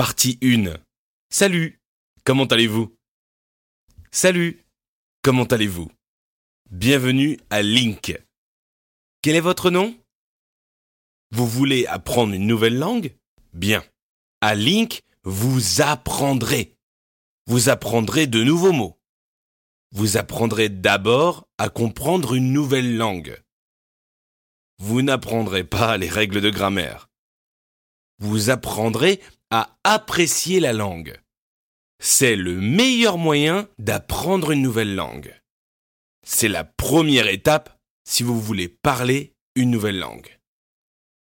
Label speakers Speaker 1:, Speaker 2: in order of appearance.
Speaker 1: Partie 1. Salut, comment allez-vous? Salut, comment allez-vous? Bienvenue à Link. Quel est votre nom? Vous voulez apprendre une nouvelle langue? Bien. À Link, vous apprendrez. Vous apprendrez de nouveaux mots. Vous apprendrez d'abord à comprendre une nouvelle langue. Vous n'apprendrez pas les règles de grammaire. Vous apprendrez à apprécier la langue. C'est le meilleur moyen d'apprendre une nouvelle langue. C'est la première étape si vous voulez parler une nouvelle langue.